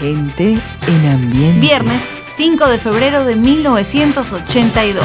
Gente en ambiente. Viernes 5 de febrero de 1982.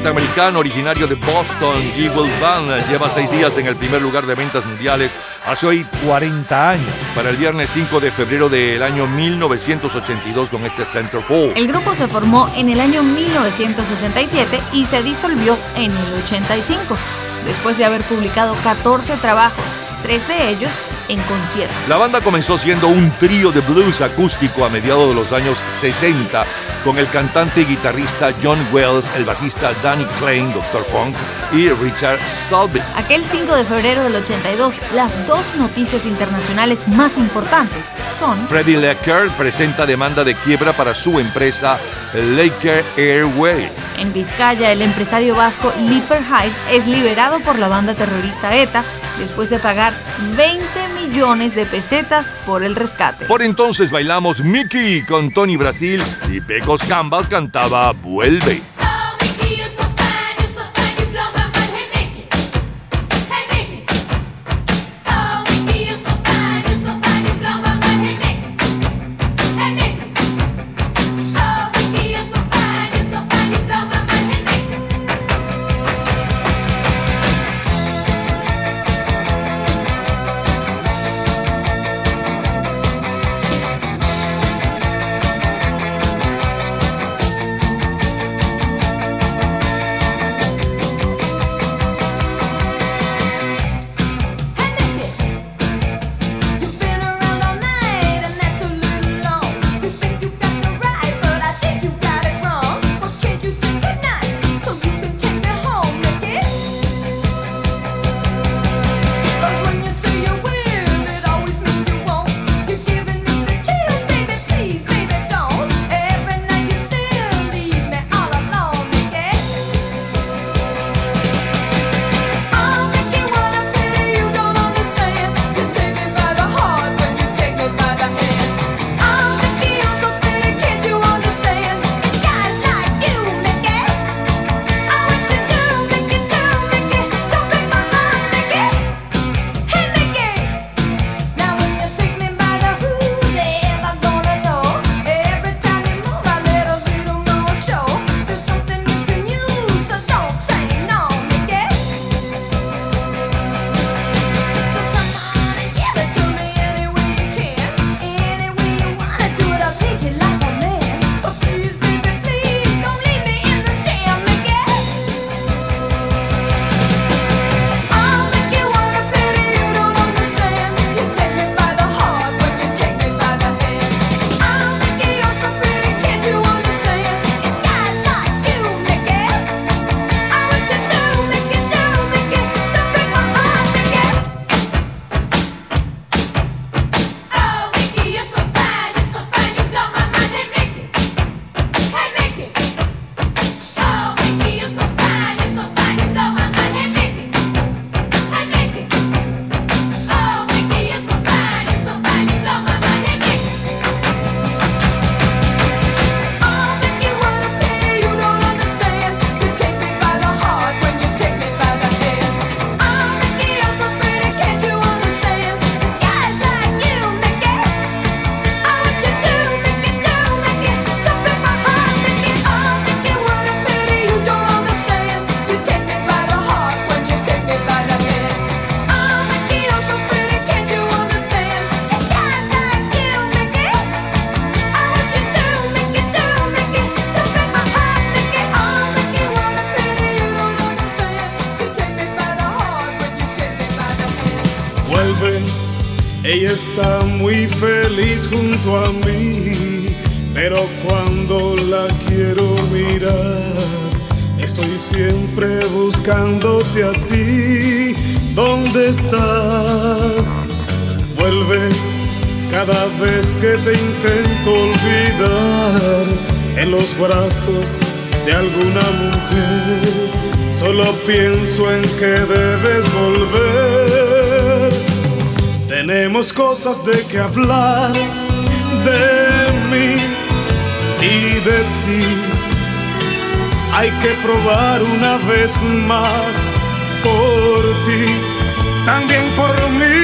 Norteamericano originario de Boston, Eagles Band, lleva seis días en el primer lugar de ventas mundiales hace hoy 40 años. para el viernes 5 de febrero del año 1982 con este Centerfold. El grupo se formó en el año 1967 y se disolvió en el 85, después de haber publicado 14 trabajos, tres de ellos en concierto. La banda comenzó siendo un trío de blues acústico a mediados de los años 60 con el cantante y guitarrista John Wells, el bajista Danny Klein, Dr. Funk y Richard Salvitz. Aquel 5 de febrero del 82, las dos noticias internacionales más importantes son Freddie Lecker presenta demanda de quiebra para su empresa Laker Airways. En Vizcaya, el empresario vasco Liper Hyde es liberado por la banda terrorista ETA después de pagar 20 millones de pesetas por el rescate. Por entonces bailamos Mickey con Tony Brasil y Pecos Cambas cantaba Vuelve. cosas de que hablar de mí y de ti. Hay que probar una vez más por ti, también por mí.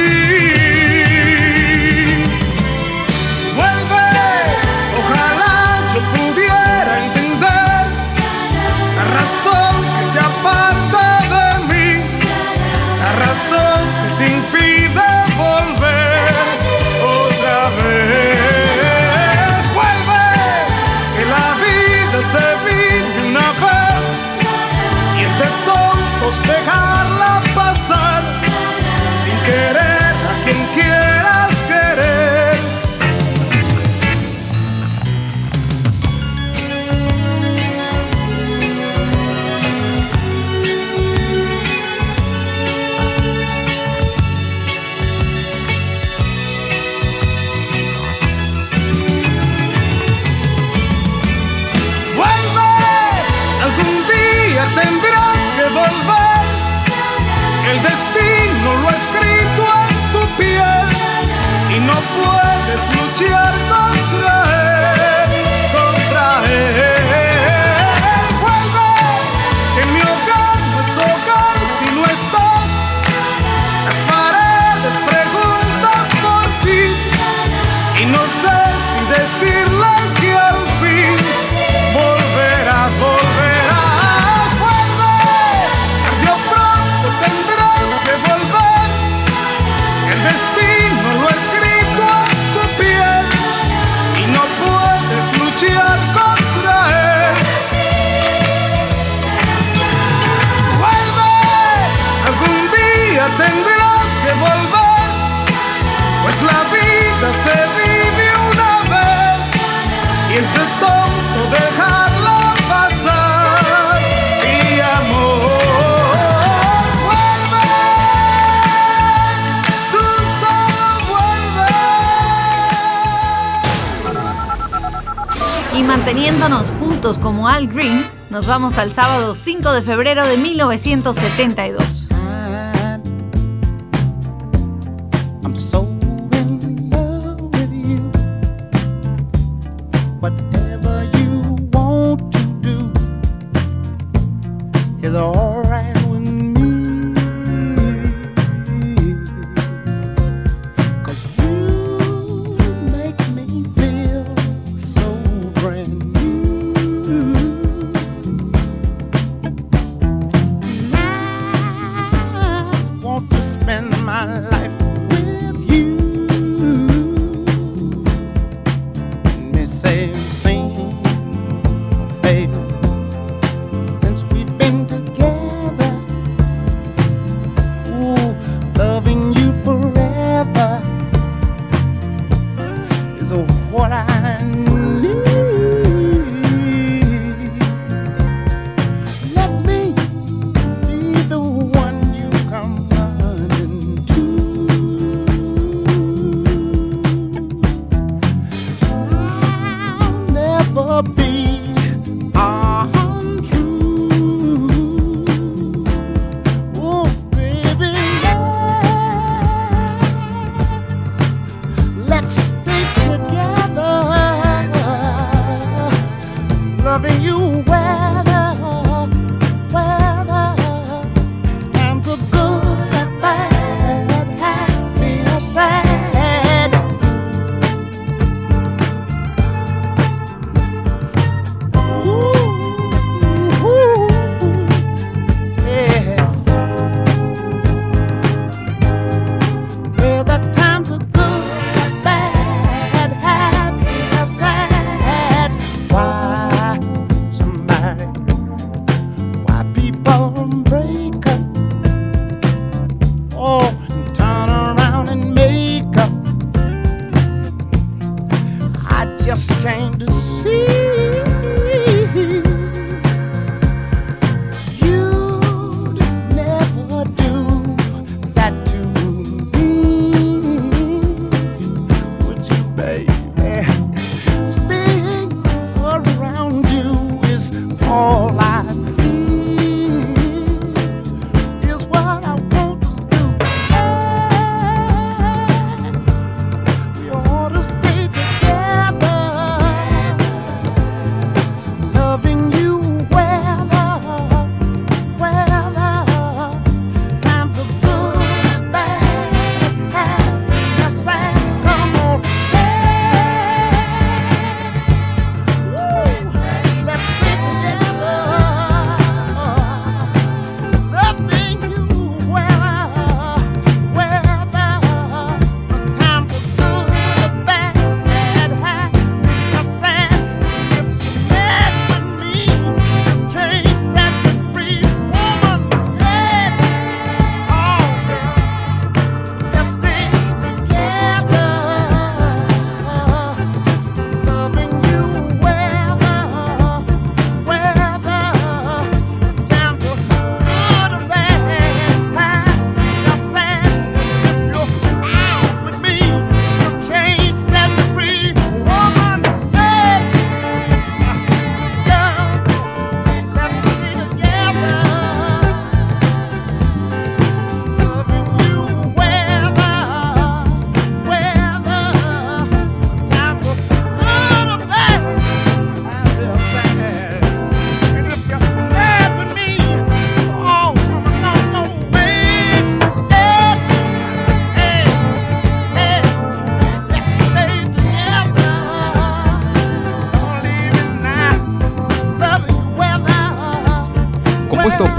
te. manteniéndonos juntos como Al Green, nos vamos al sábado 5 de febrero de 1972.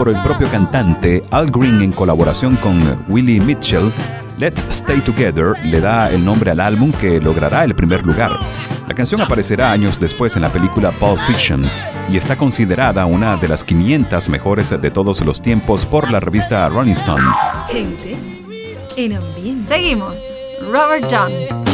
El propio cantante Al Green en colaboración con Willie Mitchell, Let's Stay Together le da el nombre al álbum que logrará el primer lugar. La canción aparecerá años después en la película Pulp Fiction y está considerada una de las 500 mejores de todos los tiempos por la revista Rolling Stone. Gente en ambiente. Seguimos. Robert John.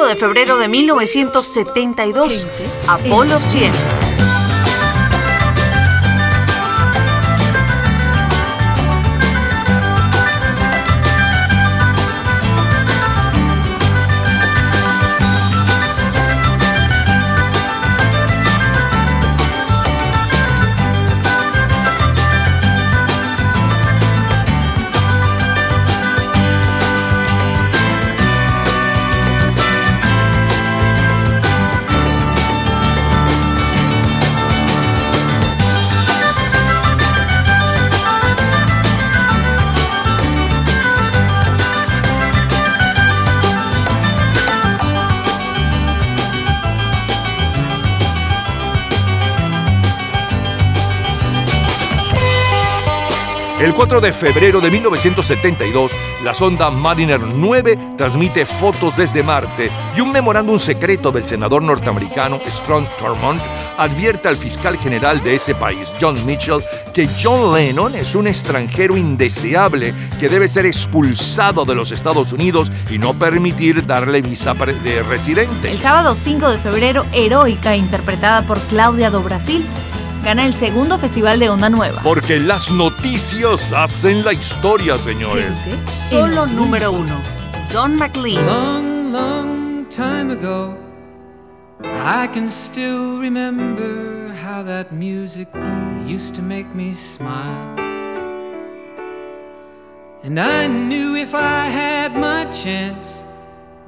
5 de febrero de 1972. Apolo 100. El 4 de febrero de 1972, la sonda Mariner 9 transmite fotos desde Marte y un memorándum secreto del senador norteamericano Strong Thurmond advierte al fiscal general de ese país, John Mitchell, que John Lennon es un extranjero indeseable que debe ser expulsado de los Estados Unidos y no permitir darle visa de residente. El sábado 5 de febrero, Heroica, interpretada por Claudia do Brasil, gana el segundo Festival de Onda Nueva. Porque las noticias hacen la historia, señores. Solo número uno. Don McLean. Long, long time ago, I can still remember how that music used to make me smile. And I knew if I had my chance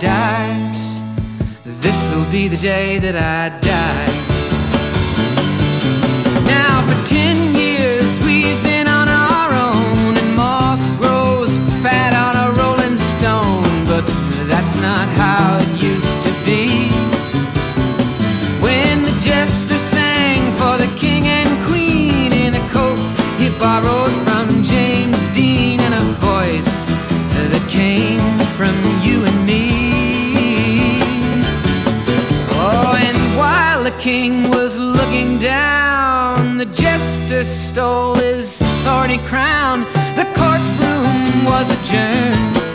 die. This'll be the day that I down. The jester stole his thorny crown. The courtroom was adjourned.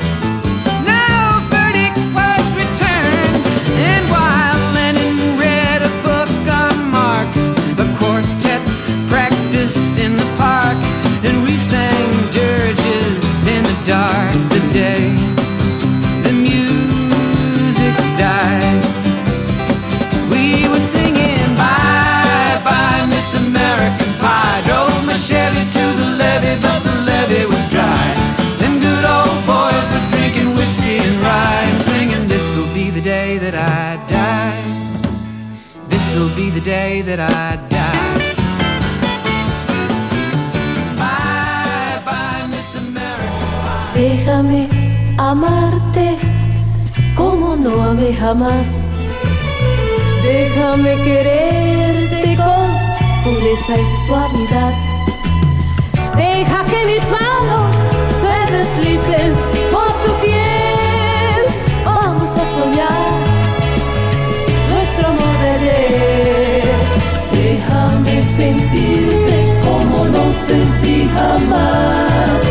the day that I die. Déjame amarte como no amé jamás. Déjame quererte con pureza y suavidad. Deja que mis manos se deslicen por tu piel. Vamos a soñar. Déjame sentirte como no sentí jamás.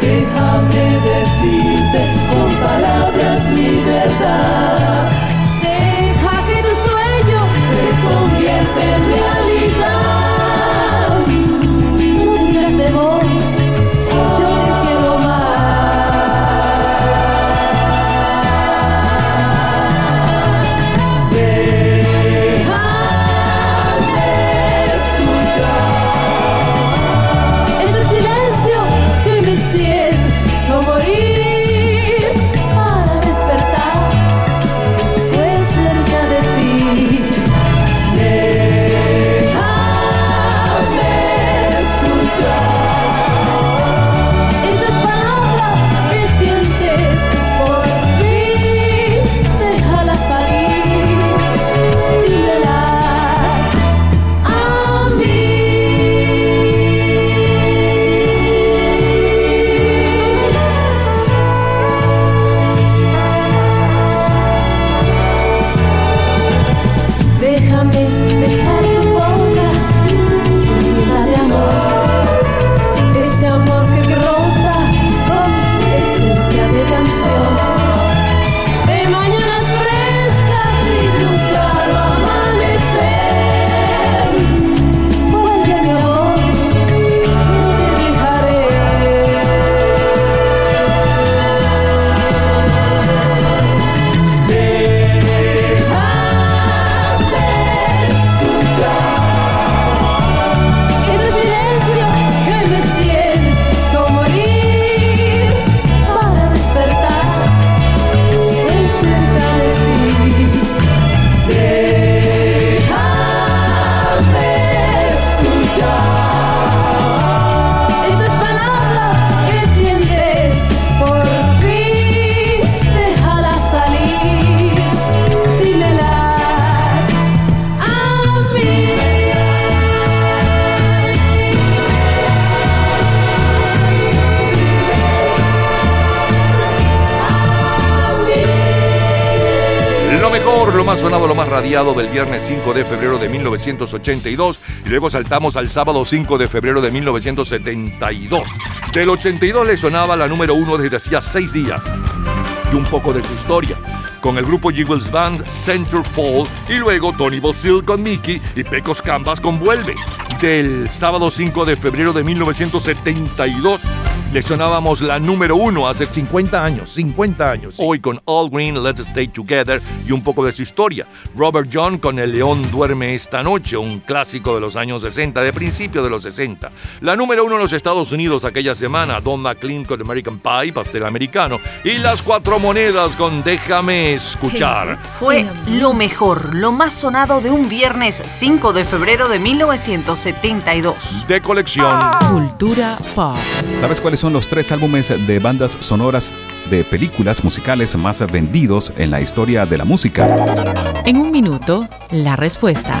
Déjame decirte con palabras mi verdad. 1982 y luego saltamos al sábado 5 de febrero de 1972. Del 82 le sonaba la número uno desde hacía seis días y un poco de su historia. Con el grupo Jiggles Band Centerfold y luego Tony Bosil con Mickey y Pecos Canvas con Vuelve. Del sábado 5 de febrero de 1972 le sonábamos la número uno hace 50 años, 50 años. Hoy con All Green, Let's Stay Together y un poco de su historia. Robert John con El León Duerme esta noche, un clásico de los años 60, de principio de los 60. La número uno en los Estados Unidos aquella semana, Don McLean con American Pie, pastel americano. Y las cuatro monedas con Déjame escuchar. Fue lo mejor, lo más sonado de un viernes 5 de febrero de 1972. De colección. Cultura pop. ¿Sabes son los tres álbumes de bandas sonoras de películas musicales más vendidos en la historia de la música? En un minuto, la respuesta.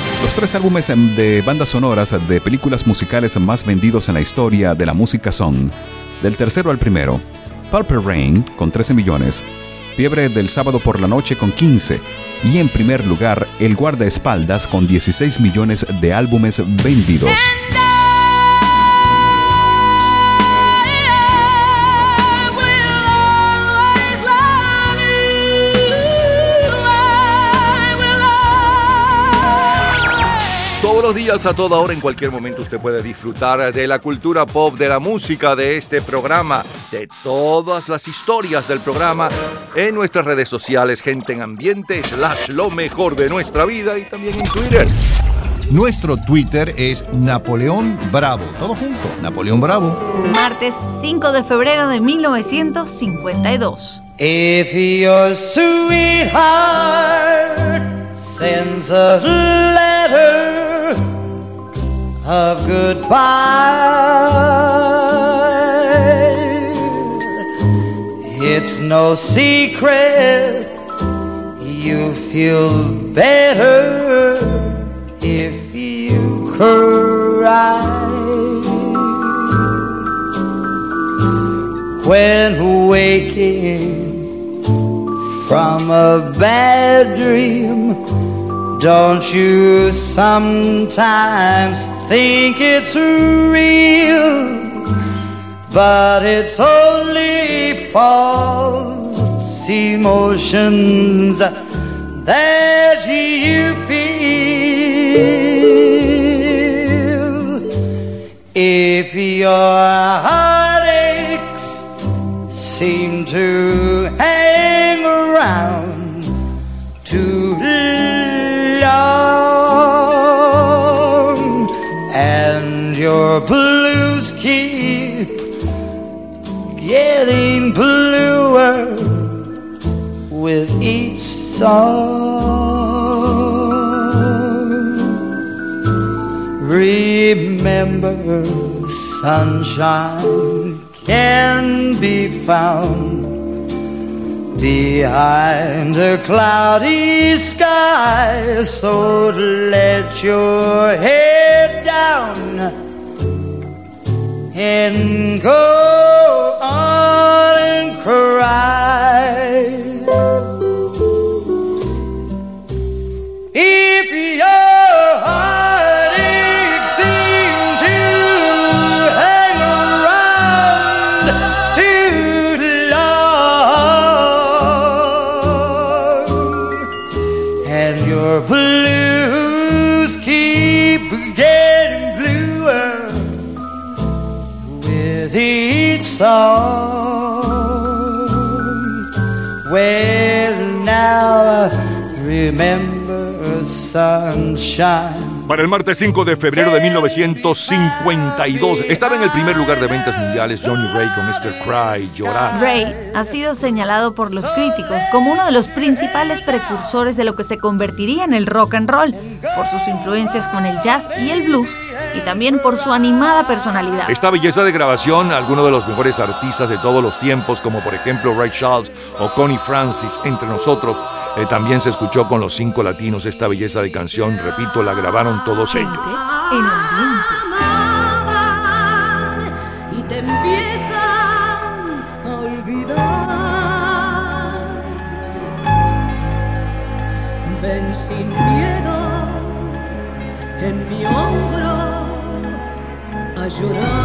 Los tres álbumes de bandas sonoras de películas musicales más vendidos en la historia de la música son, del tercero al primero, Purple Rain con 13 millones, Fiebre del sábado por la noche con 15 y en primer lugar El guardaespaldas con 16 millones de álbumes vendidos. Los días, a toda hora, en cualquier momento, usted puede disfrutar de la cultura pop, de la música, de este programa, de todas las historias del programa en nuestras redes sociales, gente en ambiente, slash lo mejor de nuestra vida y también en Twitter. Nuestro Twitter es Napoleón Bravo. Todo junto, Napoleón Bravo. Martes 5 de febrero de 1952. If your sweetheart sends a letter of goodbye, it's no secret you feel better if you cry. When waking from a bad dream, don't you sometimes think it's real? But it's only false emotions that you feel. If your heartaches seem to hang around your blues keep getting bluer with each song. Remember, sunshine can be found behind a cloudy sky. So let your head down and go on and Para el martes 5 de febrero de 1952 estaba en el primer lugar de ventas mundiales Johnny Ray con Mr. Cry, Llorar. Ray ha sido señalado por los críticos como uno de los principales precursores de lo que se convertiría en el rock and roll, por sus influencias con el jazz y el blues, y también por su animada personalidad. Esta belleza de grabación, algunos de los mejores artistas de todos los tiempos, como por ejemplo Ray Charles o Connie Francis, entre nosotros, eh, también se escuchó con los cinco latinos. Esta belleza de canción, repito, la grabaron todos ellos. En ambiente. A llorar.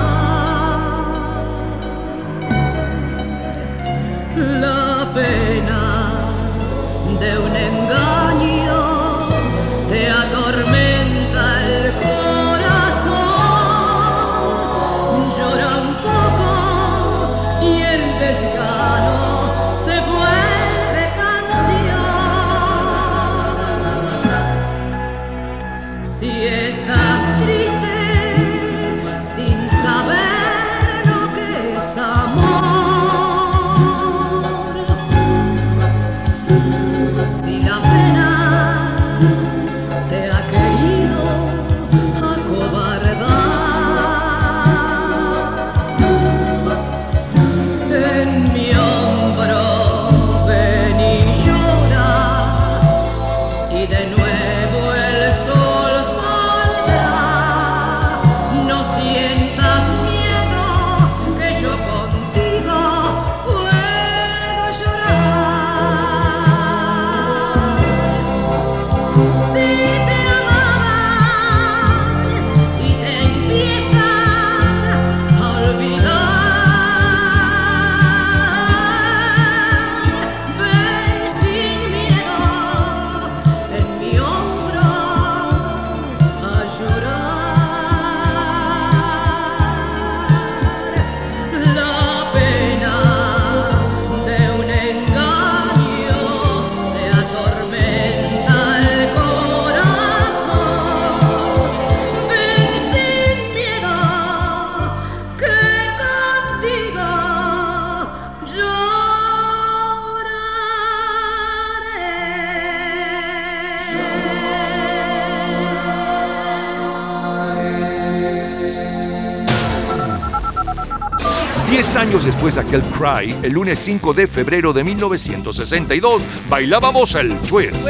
Después de aquel Cry, el lunes 5 de febrero de 1962, bailábamos el twist.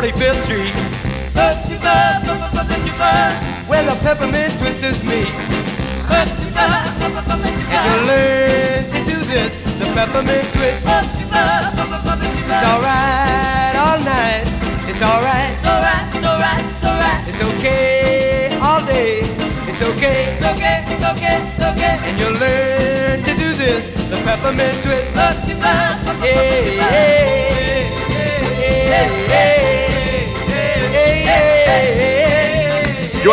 45th Street. 55, 55. Well, the peppermint twist is me. 55, 55. And you learn to do this, the peppermint twist. 55, 55. It's alright all night. It's alright. It's alright, it's alright, it's alright. It's okay all day. It's okay. It's okay, it's okay, it's okay. And you learn to do this, the peppermint twist. 55, 55. Yeah, yeah, yeah, yeah, yeah.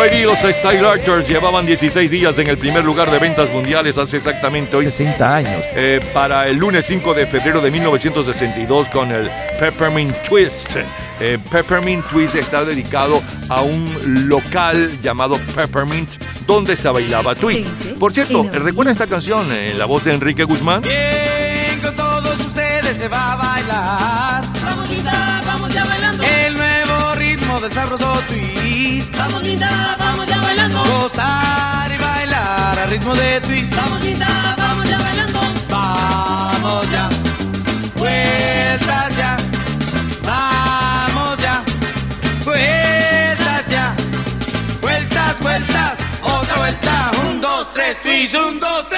D y los Style Archers llevaban 16 días en el primer lugar de ventas mundiales hace exactamente hoy 60 años. Eh, para el lunes 5 de febrero de 1962 con el Peppermint Twist. Eh, Peppermint Twist está dedicado a un local llamado Peppermint donde se bailaba twist. Por cierto, ¿recuerda esta canción en la voz de Enrique Guzmán? Bien, con todos ustedes se va a bailar. sabroso twist. Vamos linda, vamos ya bailando. Gozar y bailar al ritmo de twist. Vamos linda, vamos ya bailando. Vamos ya, vueltas ya. Vamos ya, vueltas ya. Vueltas, vueltas, otra vuelta. Un, dos, tres, twist. Un, dos, tres.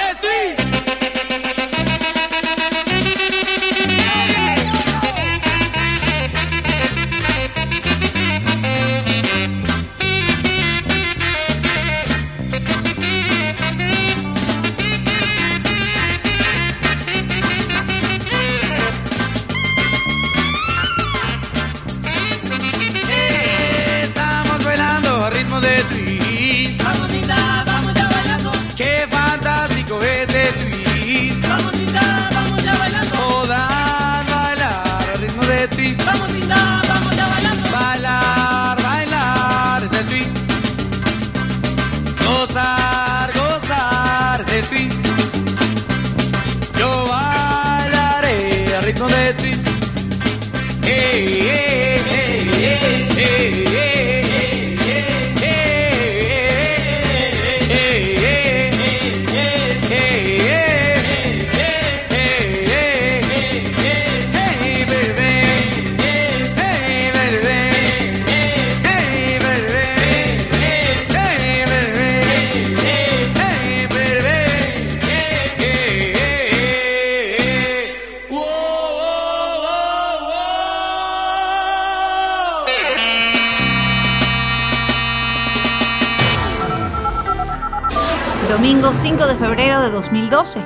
5 de febrero de 2012.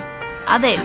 Adele.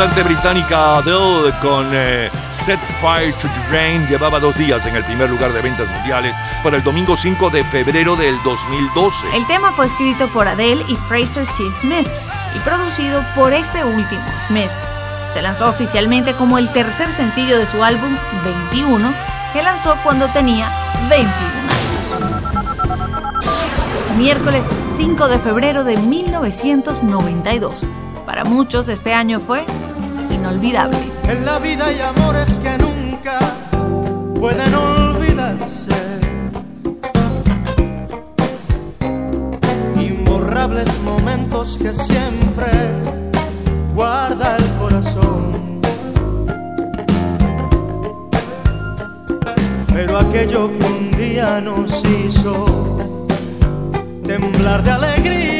Cantante británica Adele con eh, Set Fire to the Rain llevaba dos días en el primer lugar de ventas mundiales para el domingo 5 de febrero del 2012. El tema fue escrito por Adele y Fraser T. Smith y producido por este último, Smith. Se lanzó oficialmente como el tercer sencillo de su álbum 21, que lanzó cuando tenía 21 años. Miércoles 5 de febrero de 1992. Para muchos este año fue inolvidable. En la vida hay amores que nunca pueden olvidarse. Imborrables momentos que siempre guarda el corazón. Pero aquello que un día nos hizo temblar de alegría.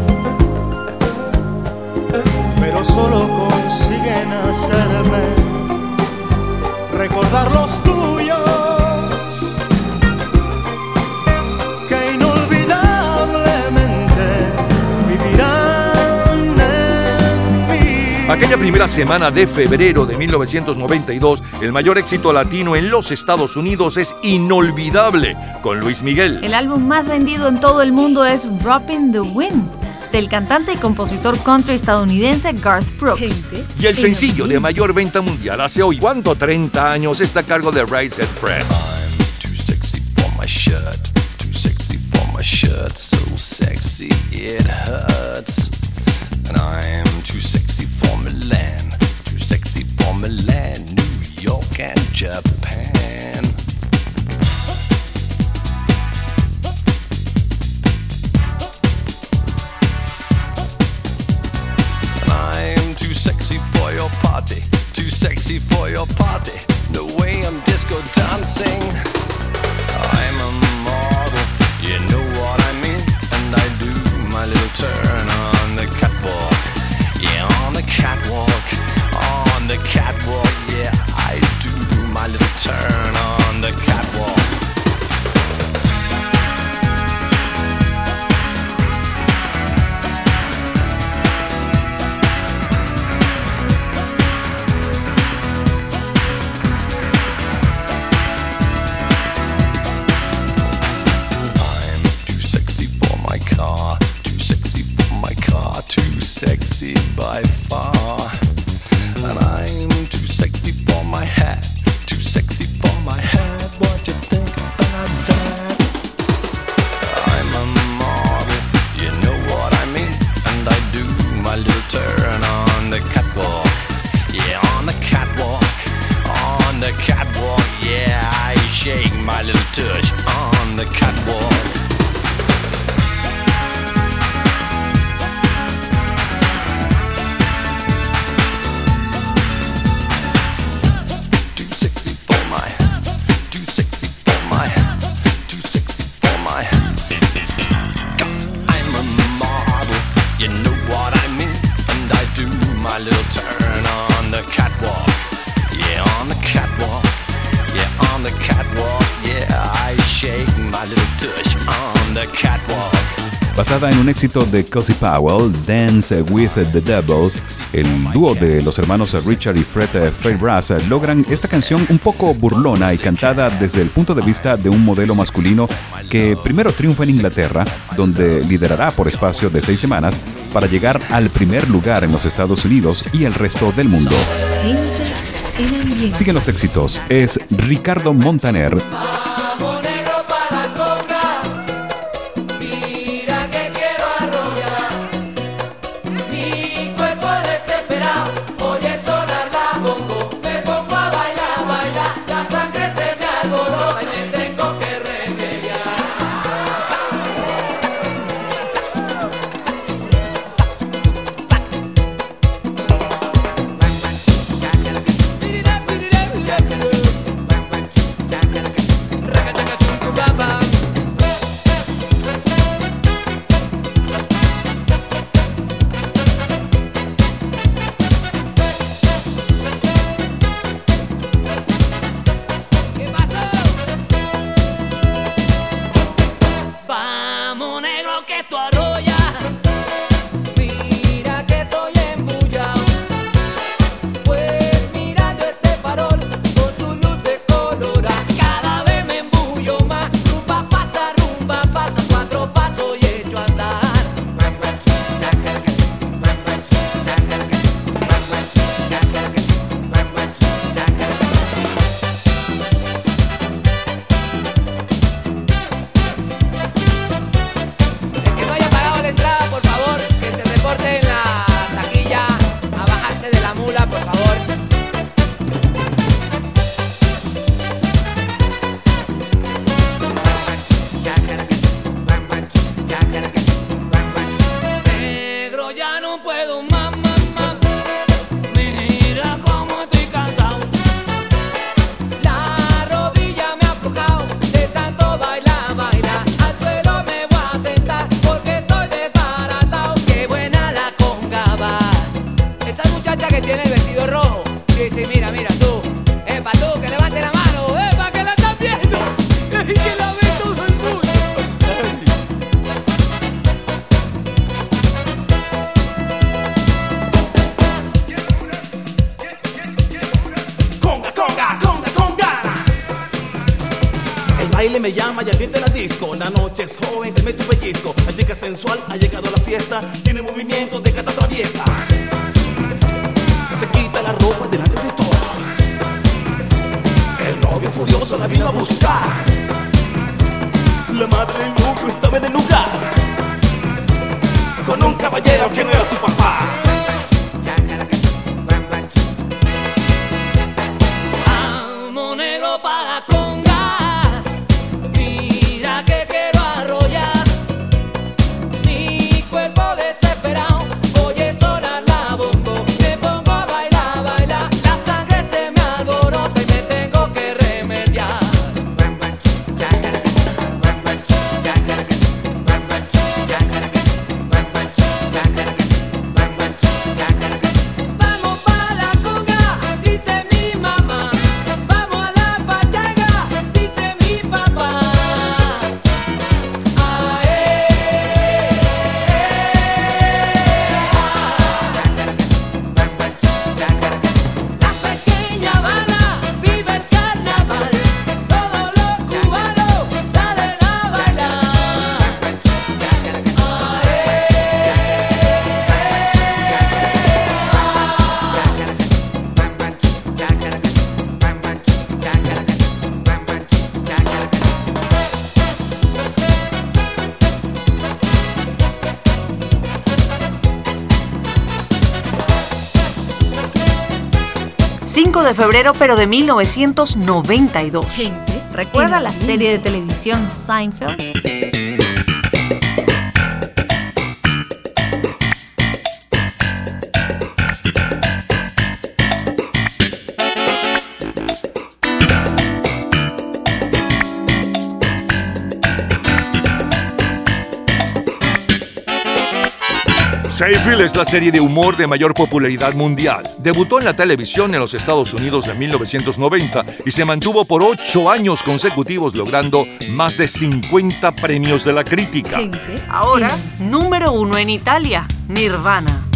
Solo consiguen hacerme recordar los tuyos que inolvidablemente vivirán en mí. Aquella primera semana de febrero de 1992, el mayor éxito latino en los Estados Unidos es Inolvidable con Luis Miguel. El álbum más vendido en todo el mundo es Dropping the Wind del cantante y compositor country estadounidense Garth Brooks. Y el sencillo de mayor venta mundial hace hoy, ¿cuánto? 30 años, está a cargo de Rise and Fred. for my shirt. Too sexy for my shirt. So sexy it hurts. And I'm too sexy for Milan. Too sexy for Milan, New York, and Japan. I'm too sexy for your party. Too sexy for your party. No way I'm disco dancing. I'm a model, you know what I mean. And I do my little turn on the catwalk. Yeah, on the catwalk. On the catwalk, yeah, I do my little turn on by far. Basada en un éxito de Cozy Powell, Dance with the Devils, el dúo de los hermanos Richard y Fred eh, Fairbrass eh, logran esta canción un poco burlona y cantada desde el punto de vista de un modelo masculino que primero triunfa en Inglaterra, donde liderará por espacio de seis semanas para llegar al primer lugar en los Estados Unidos y el resto del mundo. Siguen los éxitos. Es Ricardo Montaner, la vino a buscar. La madre del núcleo estaba en el lugar, con un caballero que no era su papá. de febrero, pero de 1992. ¿Recuerda la serie de televisión Seinfeld? Mayfield es la serie de humor de mayor popularidad mundial. Debutó en la televisión en los Estados Unidos en 1990 y se mantuvo por ocho años consecutivos logrando más de 50 premios de la crítica. Ahora, número uno en Italia, Nirvana.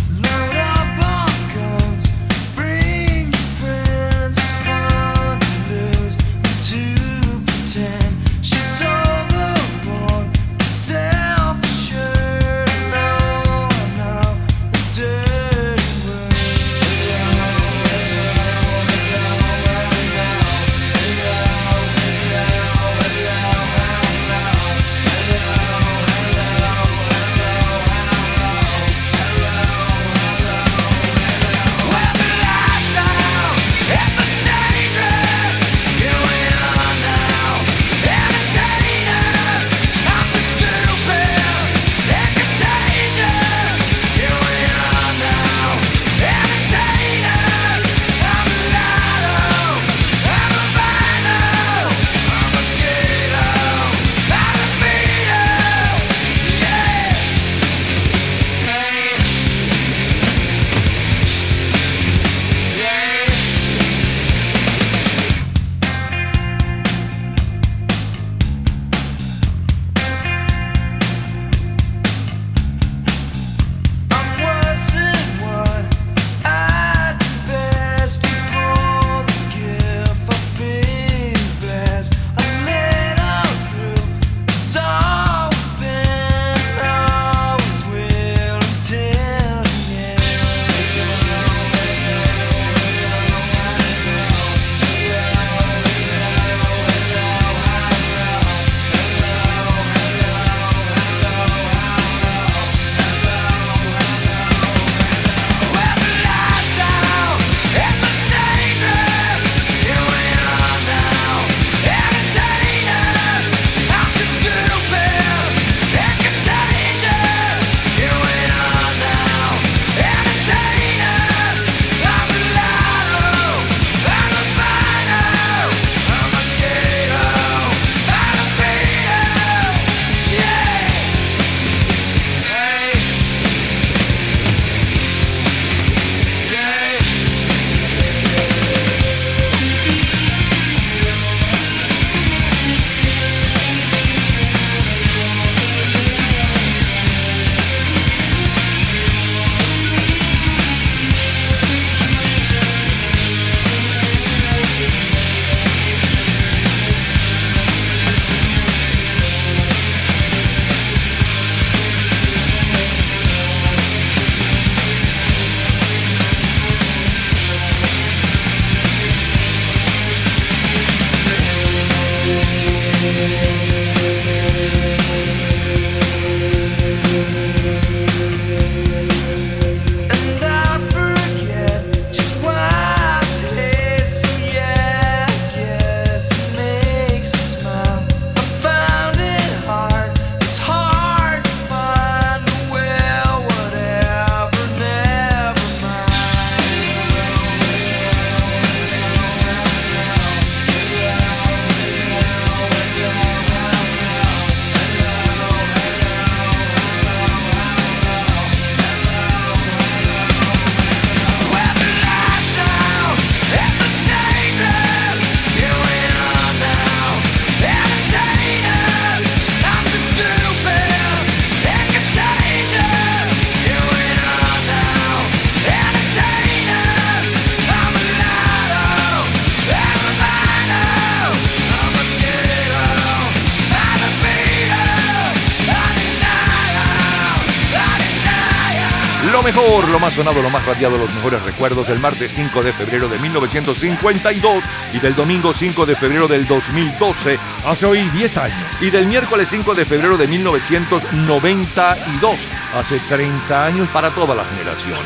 Sonado, lo más radiado, los mejores recuerdos del martes 5 de febrero de 1952 y del domingo 5 de febrero del 2012, hace hoy 10 años, y del miércoles 5 de febrero de 1992, hace 30 años para todas las generaciones.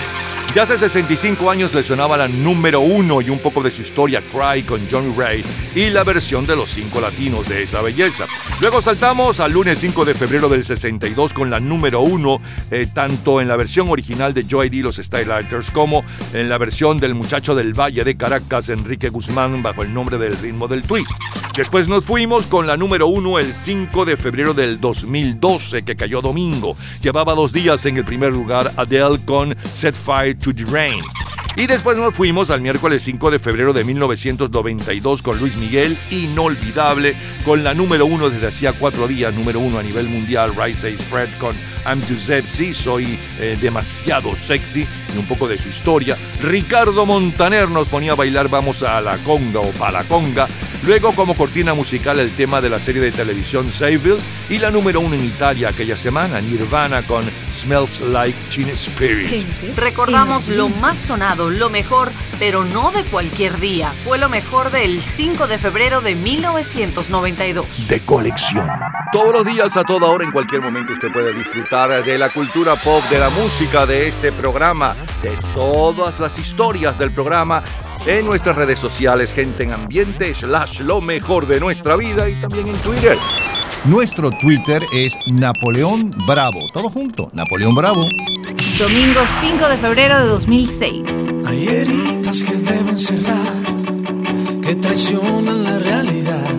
Ya hace 65 años le sonaba la número uno y un poco de su historia Cry con Johnny Ray y la versión de los cinco latinos de esa belleza. Luego saltamos al lunes 5 de febrero del 62 con la número uno, eh, tanto en la versión original de Joy D los Stylighters como en la versión del muchacho del Valle de Caracas, Enrique Guzmán, bajo el nombre del ritmo del twist. Después nos fuimos con la número uno el 5 de febrero del 2012, que cayó domingo. Llevaba dos días en el primer lugar Adele con Set Fire Rain. Y después nos fuimos al miércoles 5 de febrero de 1992 con Luis Miguel, inolvidable, con la número uno desde hacía cuatro días, número uno a nivel mundial, Rise A Fred con I'm Too Sexy, soy eh, demasiado sexy, y un poco de su historia. Ricardo Montaner nos ponía a bailar Vamos a la conga o para la conga. Luego como cortina musical el tema de la serie de televisión Saville y la número uno en Italia aquella semana, Nirvana con Smells Like Teen Spirit. Recordamos lo más sonado, lo mejor, pero no de cualquier día. Fue lo mejor del 5 de febrero de 1992. de colección. Todos los días, a toda hora, en cualquier momento, usted puede disfrutar de la cultura pop, de la música, de este programa, de todas las historias del programa en nuestras redes sociales, gente en ambiente, slash lo mejor de nuestra vida y también en Twitter. Nuestro Twitter es Napoleón Bravo. Todo junto, Napoleón Bravo. Domingo 5 de febrero de 2006. Hay heridas que deben cerrar, que traicionan la realidad.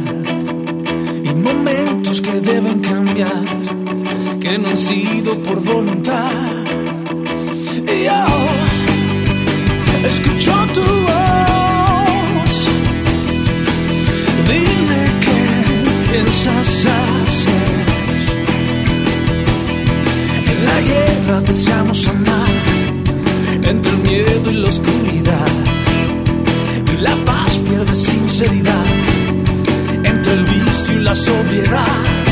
Y momentos que deben cambiar, que no han sido por voluntad. Y yo escucho tu voz. Dime qué piensas hacer. En la guerra deseamos amar entre el miedo y la oscuridad. Y la paz pierde sinceridad entre el vicio y la sobriedad.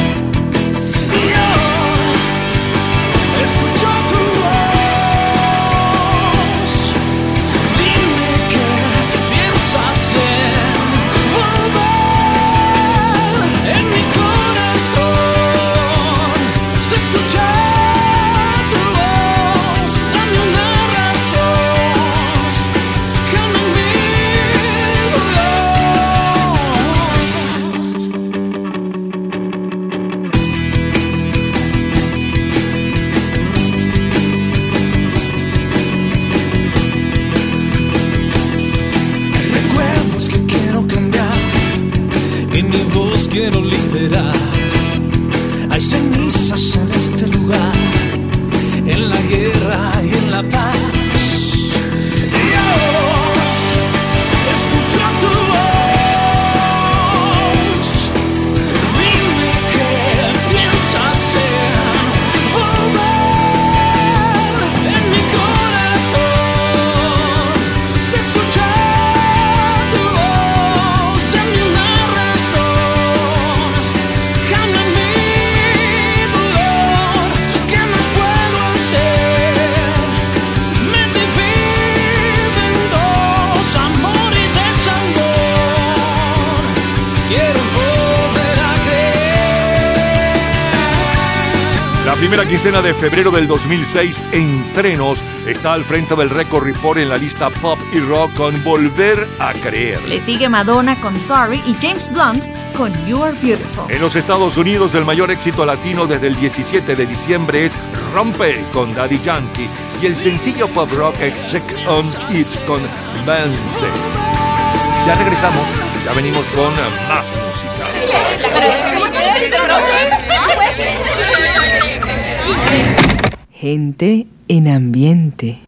de febrero del 2006, Entrenos está al frente del récord report en la lista pop y rock con Volver a Creer. Le sigue Madonna con Sorry y James Blunt con You Are Beautiful. En los Estados Unidos, el mayor éxito latino desde el 17 de diciembre es Rompe con Daddy Yankee y el sencillo pop rock es Check on It con Vance. Ya regresamos, ya venimos con más música. Ah, Gente en ambiente.